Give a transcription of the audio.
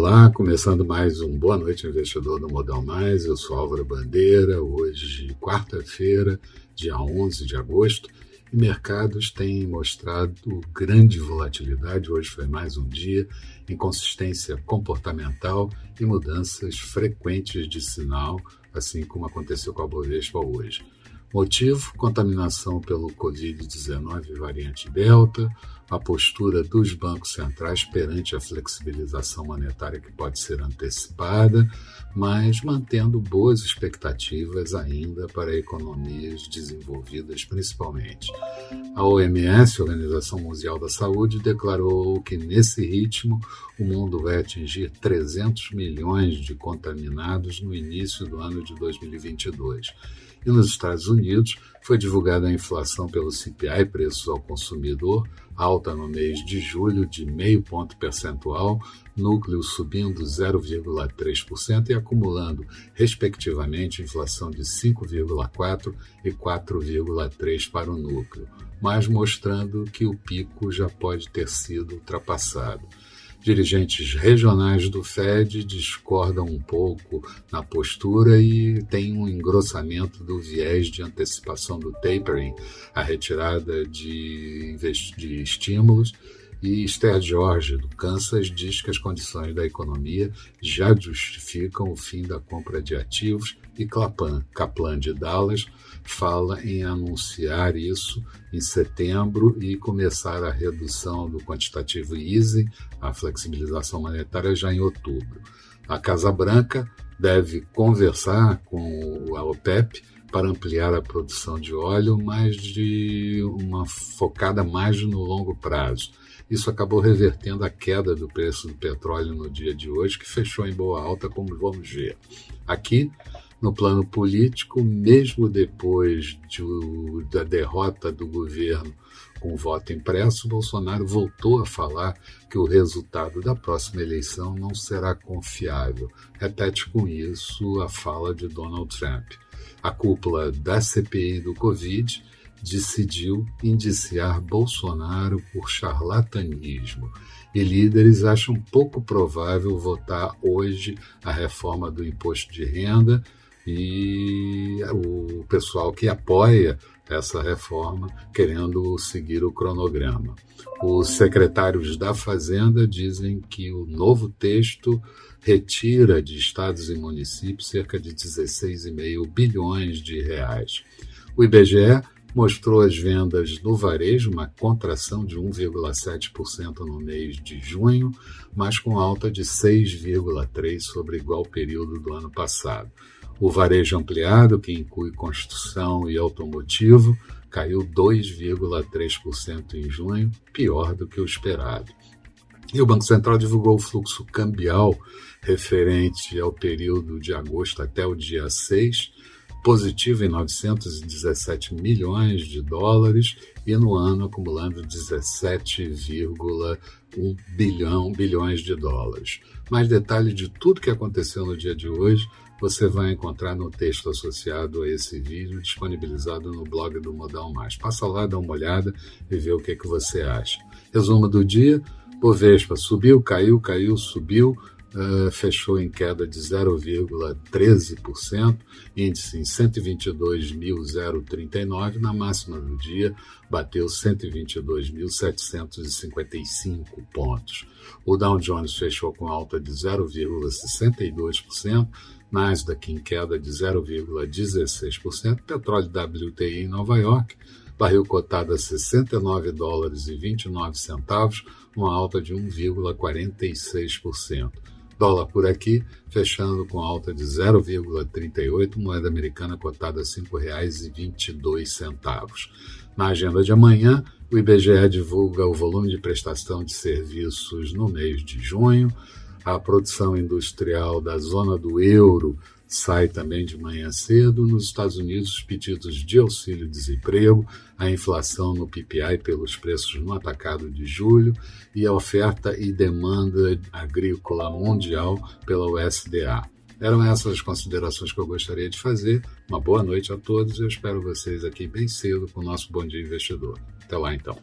Olá, começando mais um Boa Noite Investidor do Modal Mais. Eu sou Álvaro Bandeira. Hoje, quarta-feira, dia 11 de agosto, e mercados têm mostrado grande volatilidade. Hoje foi mais um dia, inconsistência comportamental e mudanças frequentes de sinal, assim como aconteceu com a Bovespa hoje. Motivo: contaminação pelo Covid-19 variante Delta, a postura dos bancos centrais perante a flexibilização monetária que pode ser antecipada, mas mantendo boas expectativas ainda para economias desenvolvidas principalmente. A OMS, Organização Mundial da Saúde, declarou que nesse ritmo o mundo vai atingir 300 milhões de contaminados no início do ano de 2022 e nos Estados Unidos foi divulgada a inflação pelo CPI, preços ao consumidor, alta no mês de julho de meio ponto percentual, núcleo subindo 0,3% e acumulando, respectivamente, inflação de 5,4% e 4,3% para o núcleo, mas mostrando que o pico já pode ter sido ultrapassado. Dirigentes regionais do Fed discordam um pouco na postura e tem um engrossamento do viés de antecipação do tapering, a retirada de, de estímulos e Esther George, do Kansas, diz que as condições da economia já justificam o fim da compra de ativos e Kaplan, Kaplan de Dallas fala em anunciar isso em setembro e começar a redução do quantitativo easing, a flexibilização monetária, já em outubro. A Casa Branca deve conversar com a OPEP para ampliar a produção de óleo, mas de uma focada mais no longo prazo. Isso acabou revertendo a queda do preço do petróleo no dia de hoje, que fechou em boa alta, como vamos ver. Aqui, no plano político, mesmo depois de, da derrota do governo com o voto impresso, Bolsonaro voltou a falar que o resultado da próxima eleição não será confiável. Repete com isso a fala de Donald Trump. A cúpula da CPI do Covid decidiu indiciar Bolsonaro por charlatanismo. E líderes acham pouco provável votar hoje a reforma do imposto de renda e o pessoal que apoia essa reforma querendo seguir o cronograma. Os secretários da Fazenda dizem que o novo texto retira de estados e municípios cerca de 16,5 bilhões de reais. O IBGE mostrou as vendas no varejo, uma contração de 1,7% no mês de junho, mas com alta de 6,3% sobre igual período do ano passado. O varejo ampliado, que inclui construção e automotivo, caiu 2,3% em junho, pior do que o esperado. E o Banco Central divulgou o fluxo cambial referente ao período de agosto até o dia 6, positivo em 917 milhões de dólares e no ano acumulando 17,1 bilhão bilhões de dólares. Mais detalhe de tudo que aconteceu no dia de hoje você vai encontrar no texto associado a esse vídeo disponibilizado no blog do Modal Mais. Passa lá, dá uma olhada e vê o que, é que você acha. Resumo do dia: Bovespa subiu, caiu, caiu, subiu uh, fechou em queda de 0,13%, índice em 122.039, na máxima do dia bateu 122.755 pontos. O Dow Jones fechou com alta de 0,62%, Nasdaq em queda de 0,16%, petróleo WTI em Nova York, barril cotado a 69 dólares e 29 centavos, uma alta de 1,46%. Dólar por aqui, fechando com alta de 0,38, moeda americana cotada a R$ 5,22. Na agenda de amanhã, o IBGE divulga o volume de prestação de serviços no mês de junho, a produção industrial da zona do euro sai também de manhã cedo. Nos Estados Unidos, os pedidos de auxílio-desemprego, a inflação no PPI pelos preços no atacado de julho e a oferta e demanda agrícola mundial pela USDA. Eram essas as considerações que eu gostaria de fazer. Uma boa noite a todos. Eu espero vocês aqui bem cedo com o nosso Bom Dia Investidor. Até lá, então.